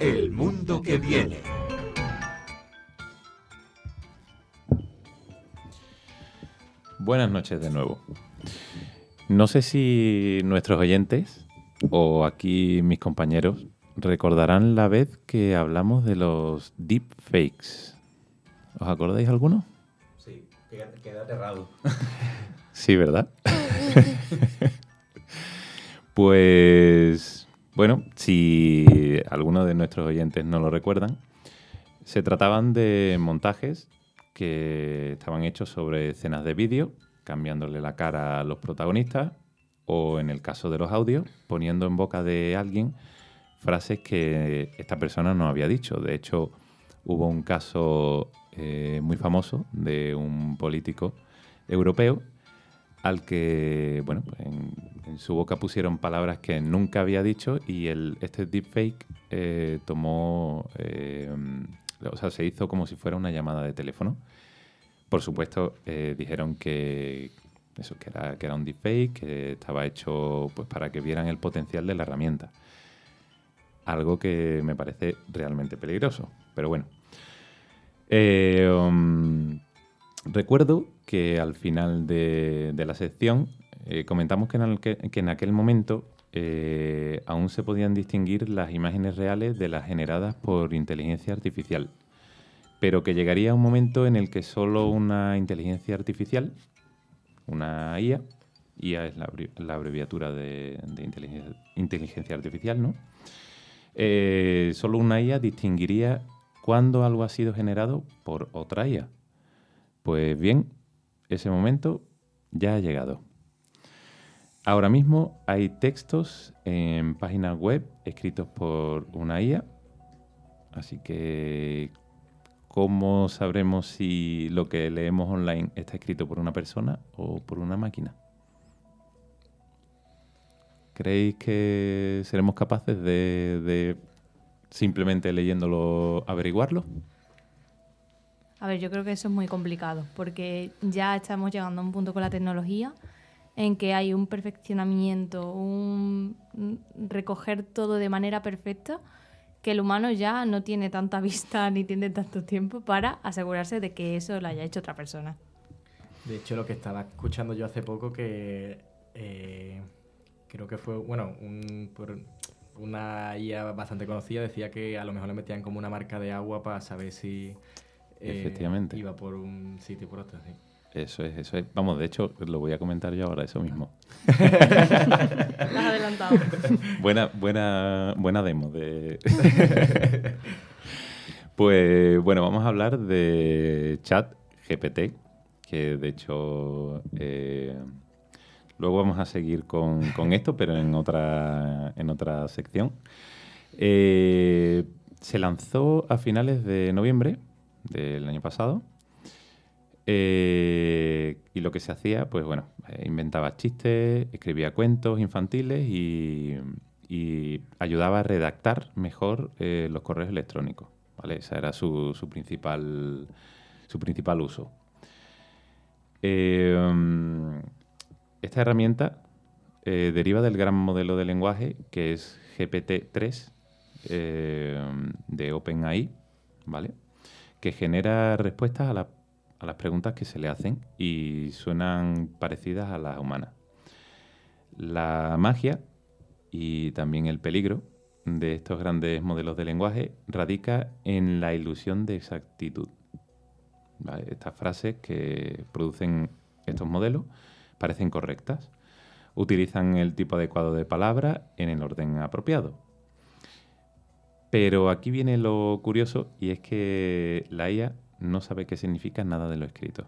El mundo que viene. Buenas noches de nuevo. No sé si nuestros oyentes o aquí mis compañeros recordarán la vez que hablamos de los deepfakes. ¿Os acordáis alguno? Sí, queda, aterrado. sí, ¿verdad? pues bueno, si algunos de nuestros oyentes no lo recuerdan, se trataban de montajes que estaban hechos sobre escenas de vídeo, cambiándole la cara a los protagonistas, o en el caso de los audios, poniendo en boca de alguien frases que esta persona no había dicho. De hecho, hubo un caso eh, muy famoso de un político europeo al que, bueno, pues en, su boca pusieron palabras que nunca había dicho y este deepfake eh, tomó, eh, o sea, se hizo como si fuera una llamada de teléfono. Por supuesto, dijeron que, eso, que era, que era un deepfake, que estaba hecho pues, para que vieran el potencial de la herramienta algo que me parece realmente peligroso. Pero bueno. Eh, um, recuerdo que al final de, la sección eh, comentamos que en, aquel momento eh, aún se podían distinguir las imágenes reales de las generadas por inteligencia artificial, pero que llegaría un momento en el que solo una inteligencia artificial, una IA, IA es la, abreviatura de, inteligencia, artificial, ¿no? Eh, solo una IA distinguiría cuándo algo ha sido generado por otra IA. Pues bien, ese momento ya ha llegado. Ahora mismo hay textos en páginas web escritos por una IA, así que ¿cómo sabremos si lo que leemos online está escrito por una persona o por una máquina? ¿Creéis que seremos capaces de, simplemente leyéndolo averiguarlo? A ver, yo creo que eso es muy complicado, porque ya estamos llegando a un punto con la tecnología en que hay un perfeccionamiento, un recoger todo de manera perfecta, que el humano ya no tiene tanta vista ni tiene tanto tiempo para asegurarse de que eso lo haya hecho otra persona. De hecho, lo que estaba escuchando yo hace poco que eh, creo que fue, bueno, un, por una IA bastante conocida decía que a lo mejor le metían como una marca de agua para saber si Efectivamente. iba por un sitio por otro. Sí. Eso es, eso es. Vamos, de hecho, lo voy a comentar yo ahora, eso mismo. has adelantado. buena, buena, buena demo de. pues bueno, vamos a hablar de Chat GPT, que de hecho eh, Luego vamos a seguir con, esto, pero en otra, en otra sección. Eh, se lanzó a finales de noviembre del año pasado. Eh, y lo que se hacía, pues bueno, eh, inventaba chistes, escribía cuentos infantiles y, ayudaba a redactar mejor los correos electrónicos. ¿vale? Ese era su, principal, su principal uso. Esta herramienta eh, deriva del gran modelo de lenguaje que es GPT-3 eh, de OpenAI, ¿vale? Que genera respuestas a, a, las preguntas que se le hacen y suenan parecidas a las humanas. La magia y también el peligro de estos grandes modelos de lenguaje radica en la ilusión de exactitud. Estas frases que producen estos modelos parecen correctas. Utilizan el tipo adecuado de palabra en el orden apropiado. Pero aquí viene lo curioso y es que la IA no sabe qué significa nada de lo escrito.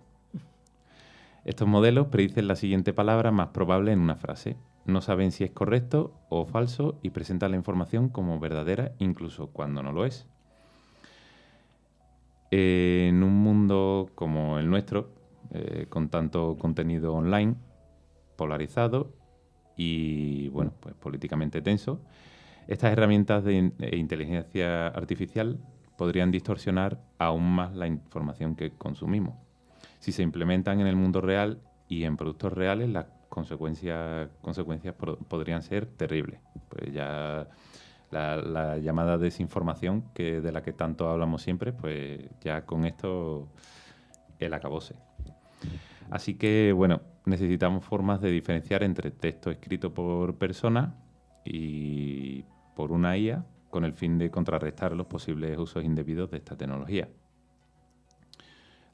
Estos modelos predicen la siguiente palabra más probable en una frase. No saben si es correcto o falso y presentan la información como verdadera incluso cuando no lo es. En un mundo como el nuestro, eh, con tanto contenido online, polarizado y, bueno, pues políticamente tenso, estas herramientas de inteligencia artificial podrían distorsionar aún más la información que consumimos. Si se implementan en el mundo real y en productos reales, las consecuencias, consecuencias podrían ser terribles. Pues ya La, la llamada desinformación, que de la que tanto hablamos siempre, pues ya con esto el acabose. Así que, bueno, necesitamos formas de diferenciar entre texto escrito por persona y por una IA con el fin de contrarrestar los posibles usos indebidos de esta tecnología.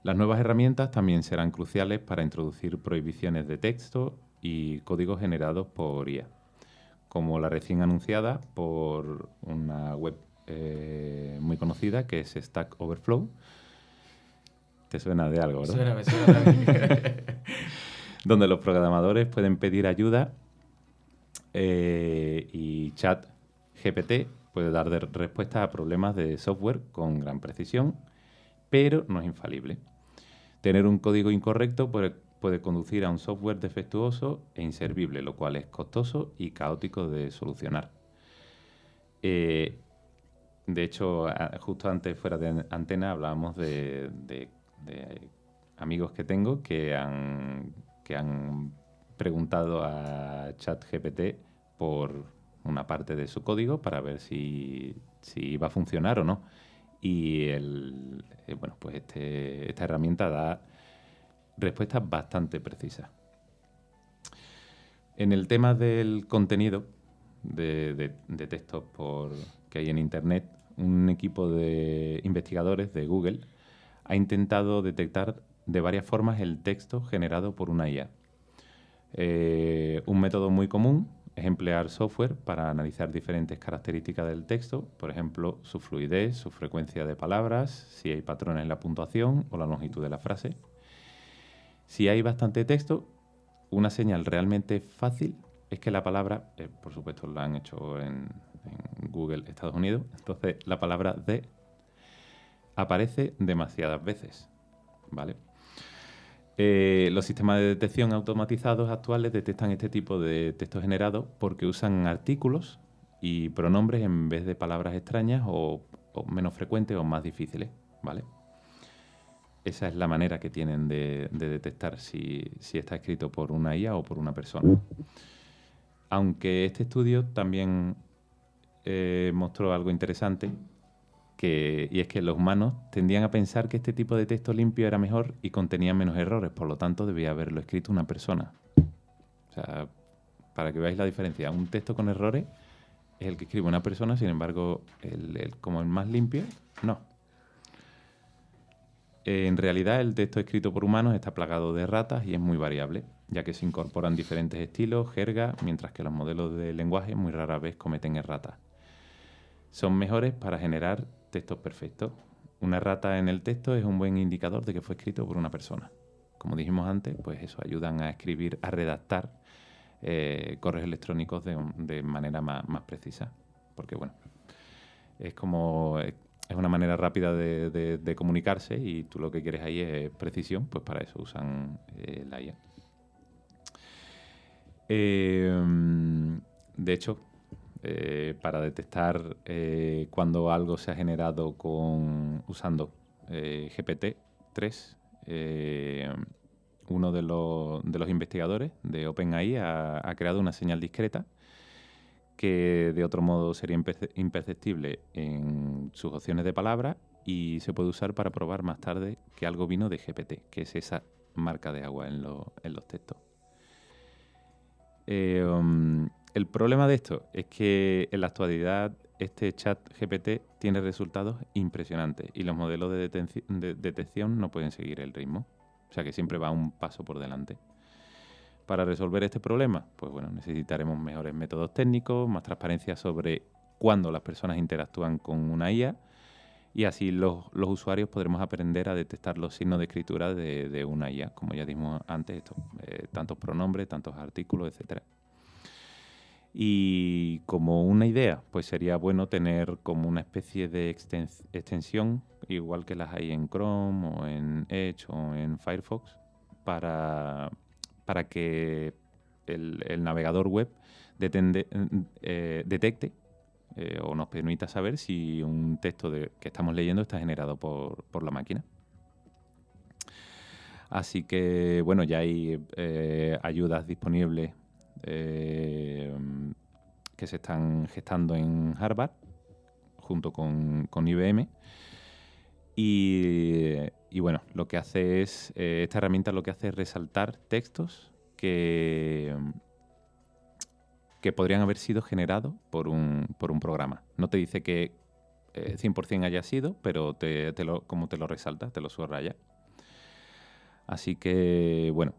Las nuevas herramientas también serán cruciales para introducir prohibiciones de texto y códigos generados por IA, como la recién anunciada por una web eh, muy conocida que es Stack Overflow. Te suena de algo, ¿verdad? Suena, me suena donde los programadores pueden pedir ayuda eh, y chat GPT puede dar de respuesta a problemas de software con gran precisión, pero no es infalible. Tener un código incorrecto puede, conducir a un software defectuoso e inservible, lo cual es costoso y caótico de solucionar. Eh, de hecho, justo antes, fuera de antena, hablábamos de, amigos que tengo que han preguntado a ChatGPT por una parte de su código para ver si, si iba a funcionar o no. Y eh, bueno, pues este- esta herramienta da respuestas bastante precisas. En el tema del contenido de, textos que hay en Internet, un equipo de investigadores de Google ha intentado detectar de varias formas el texto generado por una IA. Eh, un método muy común es emplear software para analizar diferentes características del texto, por ejemplo, su fluidez, su frecuencia de palabras, si hay patrones en la puntuación o la longitud de la frase. Si hay bastante texto, una señal realmente fácil es que la palabra, eh, por supuesto la han hecho en, en Google Estados Unidos, entonces la palabra de aparece demasiadas veces, ¿vale? Eh, los sistemas de detección automatizados actuales detectan este tipo de texto generado porque usan artículos y pronombres en vez de palabras extrañas o, menos frecuentes o más difíciles, ¿vale? Esa es la manera que tienen de, de detectar si, si está escrito por una IA o por una persona. Aunque este estudio también eh, mostró algo interesante, que, y es que los humanos tendían a pensar que este tipo de texto limpio era mejor y contenía menos errores, por lo tanto debía haberlo escrito una persona. O sea, para que veáis la diferencia, un texto con errores es el que escribe una persona, sin embargo, el, como el más limpio, no. Eh, En realidad, el texto escrito por humanos está plagado de ratas y es muy variable, ya que se incorporan diferentes estilos, jerga, mientras que los modelos de lenguaje muy rara vez cometen erratas. Son mejores para generar textos perfectos. Una errata en el texto es un buen indicador de que fue escrito por una persona. Como dijimos antes, pues eso ayudan a escribir, a redactar eh, correos electrónicos de, manera más, precisa. Porque bueno, es como eh, es una manera rápida de, de- de comunicarse y tú lo que quieres ahí es precisión, pues para eso usan eh, la IA. Eh, de hecho, eh, para detectar eh, cuando algo se ha generado con usando eh, GPT-3, eh, uno de los, investigadores de OpenAI ha, creado una señal discreta que de otro modo sería imperce- imperceptible en sus opciones de palabra y se puede usar para probar más tarde que algo vino de GPT, que es esa marca de agua en, lo- en los textos. Um, el problema de esto es que en la actualidad este chat GPT tiene resultados impresionantes y los modelos de, detección no pueden seguir el ritmo. O sea que siempre va un paso por delante. Para resolver este problema, pues bueno, necesitaremos mejores métodos técnicos, más transparencia sobre cuándo las personas interactúan con una IA y así los, usuarios podremos aprender a detectar los signos de escritura de, una IA, como ya dijimos antes, esto, eh, tantos pronombres, tantos artículos, etcétera. Y como una idea, pues sería bueno tener como una especie de extens- extensión, igual que las hay en Chrome o en Edge o en Firefox, para, para que el, navegador web eh, detecte eh, o nos permita saber si un texto que estamos leyendo está generado por, por la máquina. Así que, bueno, ya hay eh, ayudas disponibles eh, que se están gestando en Harvard junto con, con IBM. Y, y bueno, lo que hace es, eh, esta herramienta lo que hace es resaltar textos que, que podrían haber sido generados por un, por un programa. No te dice que eh, 100% haya sido, pero te, te lo, como te lo resalta, te lo subraya. Así que, bueno,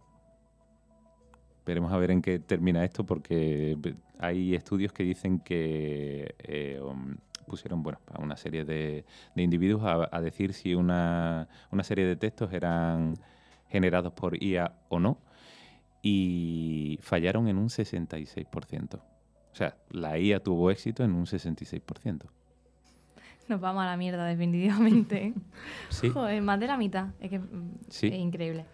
veremos a ver en qué termina esto, porque hay estudios que dicen que eh, um, pusieron bueno, a una serie de, de individuos a, a decir si una, una serie de textos eran generados por IA o no, y fallaron en un 66%. O sea, la IA tuvo éxito en un 66%. Nos vamos a la mierda, definitivamente. Sí. Joder, más de la mitad. Es que mm, Sí. es increíble.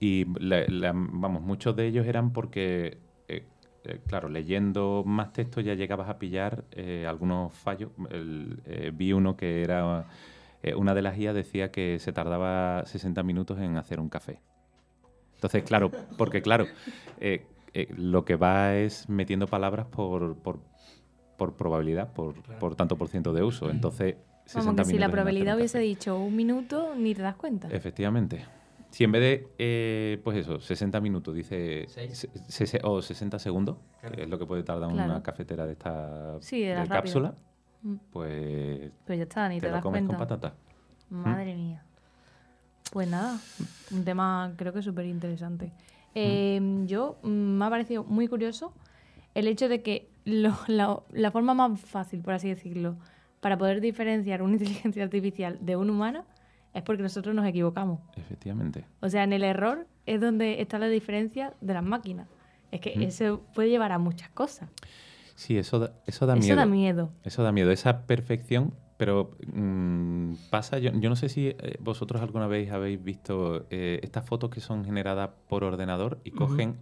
Y la- la- vamos, muchos de ellos eran porque, eh, eh, claro, leyendo más texto ya llegabas a pillar eh, algunos fallos. El- eh, vi uno que era, eh, una de las IA decía que se tardaba 60 minutos en hacer un café. Entonces, claro, porque claro, eh, eh, lo que va es metiendo palabras por, por, por probabilidad, por, por tanto por ciento de uso. Entonces, 60 Vamos, que si la probabilidad hubiese dicho un minuto, ni te das cuenta. Efectivamente. Si en vez de, eh, pues eso, 60 minutos, dice. Seis. se- se- o 60 segundos, Claro. que es lo que puede tardar Claro. una cafetera de esta Sí, de de las rápidas. cápsula, Mm. pues Pues ya está, ni te, te lo das comes cuenta. con patata. Madre mía. Pues nada, un tema creo que súper interesante. Eh, Yo mm, me ha parecido muy curioso el hecho de que lo- la, la forma más fácil, por así decirlo, para poder diferenciar una inteligencia artificial de un humano es porque nosotros nos equivocamos. Efectivamente. O sea, en el error es donde está la diferencia de las máquinas. Es que Mm. eso puede llevar a muchas cosas. Sí, eso da, eso da eso miedo. da miedo. Eso da miedo, esa perfección, pero mm, pasa, yo, yo no sé si eh, vosotros alguna vez habéis visto eh, estas fotos que son generadas por ordenador y cogen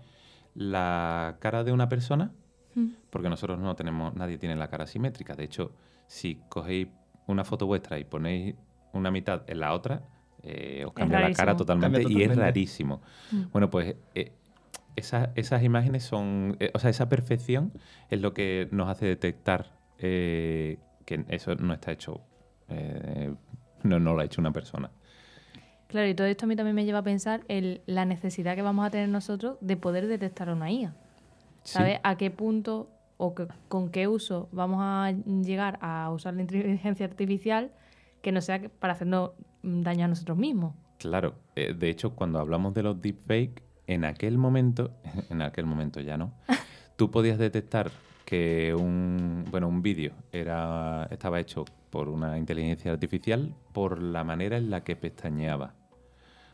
la cara de una persona, Mm. porque nosotros no tenemos, nadie tiene la cara simétrica. De hecho, si cogéis una foto vuestra y ponéis una mitad en la otra, eh, os cambia la cara totalmente, y es rarísimo. Mm. Bueno, pues eh, esa- esas imágenes son, eh, o sea, esa perfección es lo que nos hace detectar eh, que eso no está hecho, eh, no, no lo ha hecho una persona. Claro, y todo esto a mí también me lleva a pensar en la necesidad que vamos a tener nosotros de poder detectar una IA. Sí. ¿Sabes? ¿A qué punto o que- con qué uso vamos a llegar a usar la inteligencia artificial que no sea para hacernos daño a nosotros mismos? Claro, eh, de hecho, cuando hablamos de los deepfake, en aquel momento, en aquel momento ya no, tú podías detectar que un, bueno, un vídeo era, estaba hecho por una inteligencia artificial por la manera en la que pestañeaba.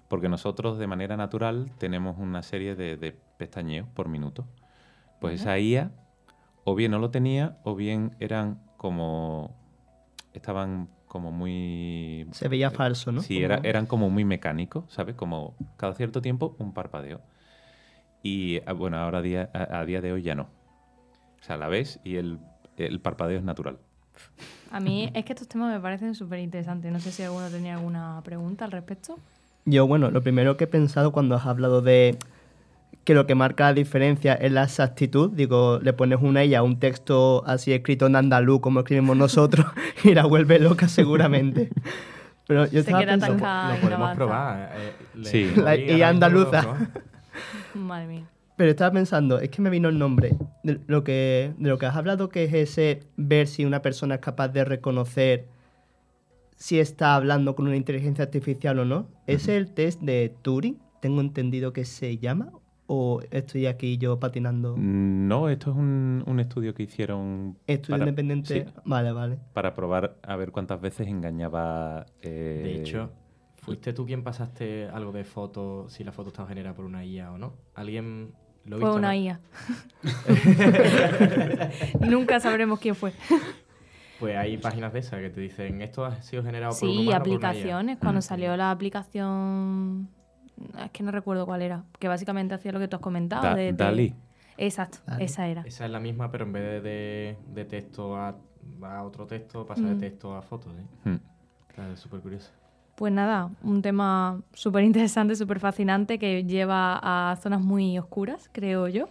Porque nosotros de manera natural tenemos una serie de, de pestañeos por minuto. Pues esa IA o bien no lo tenía o bien eran como... estaban como muy... Se veía falso, ¿no? Sí, era, eran como muy mecánicos, ¿sabes? Como cada cierto tiempo un parpadeo. Y ah, bueno, ahora a día, a, a día de hoy ya no. O sea, la ves y el, el parpadeo es natural. A mí es que estos temas me parecen súper interesantes. No sé si alguno tenía alguna pregunta al respecto. Yo, bueno, lo primero que he pensado cuando has hablado de que lo que marca la diferencia es la exactitud, digo, le pones una ella un texto así escrito en andaluz como escribimos nosotros y la vuelve loca seguramente. Pero yo Se estaba queda pensando. Lo y no podemos avanza. probar. eh, Sí. La lo andaluza. Madre mía. pero estaba pensando, es que me vino el nombre de lo que de lo que has hablado que es ese ver si una persona es capaz de reconocer si está hablando con una inteligencia artificial o no. ¿Es el test de Turing? Tengo entendido que se llama o estoy aquí yo patinando. No, esto es un, un estudio que hicieron Estudio para- independiente. sí, Vale, vale. para probar a ver cuántas veces engañaba. eh, De hecho, ¿fuiste tú quien pasaste algo de foto, si la foto estaba generada por una IA o no? ¿Alguien lo Fue visto, una no? IA. Nunca sabremos quién fue. Pues hay páginas de esas que te dicen, esto ha sido generado por un Sí, humano o por una IA". aplicaciones. Cuando Mm. salió la aplicación. Es que no recuerdo cuál era. Que básicamente hacía lo que tú has comentado. Da- de- de- Dalí. Exacto, Dalí. esa era. Esa es la misma, pero en vez de, de texto a, a otro texto, pasa de Mm. texto a fotos. ¿eh? Está súper curioso. Pues nada, un tema súper interesante, súper fascinante que lleva a zonas muy oscuras, creo yo.